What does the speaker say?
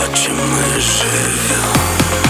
то, чем мы живем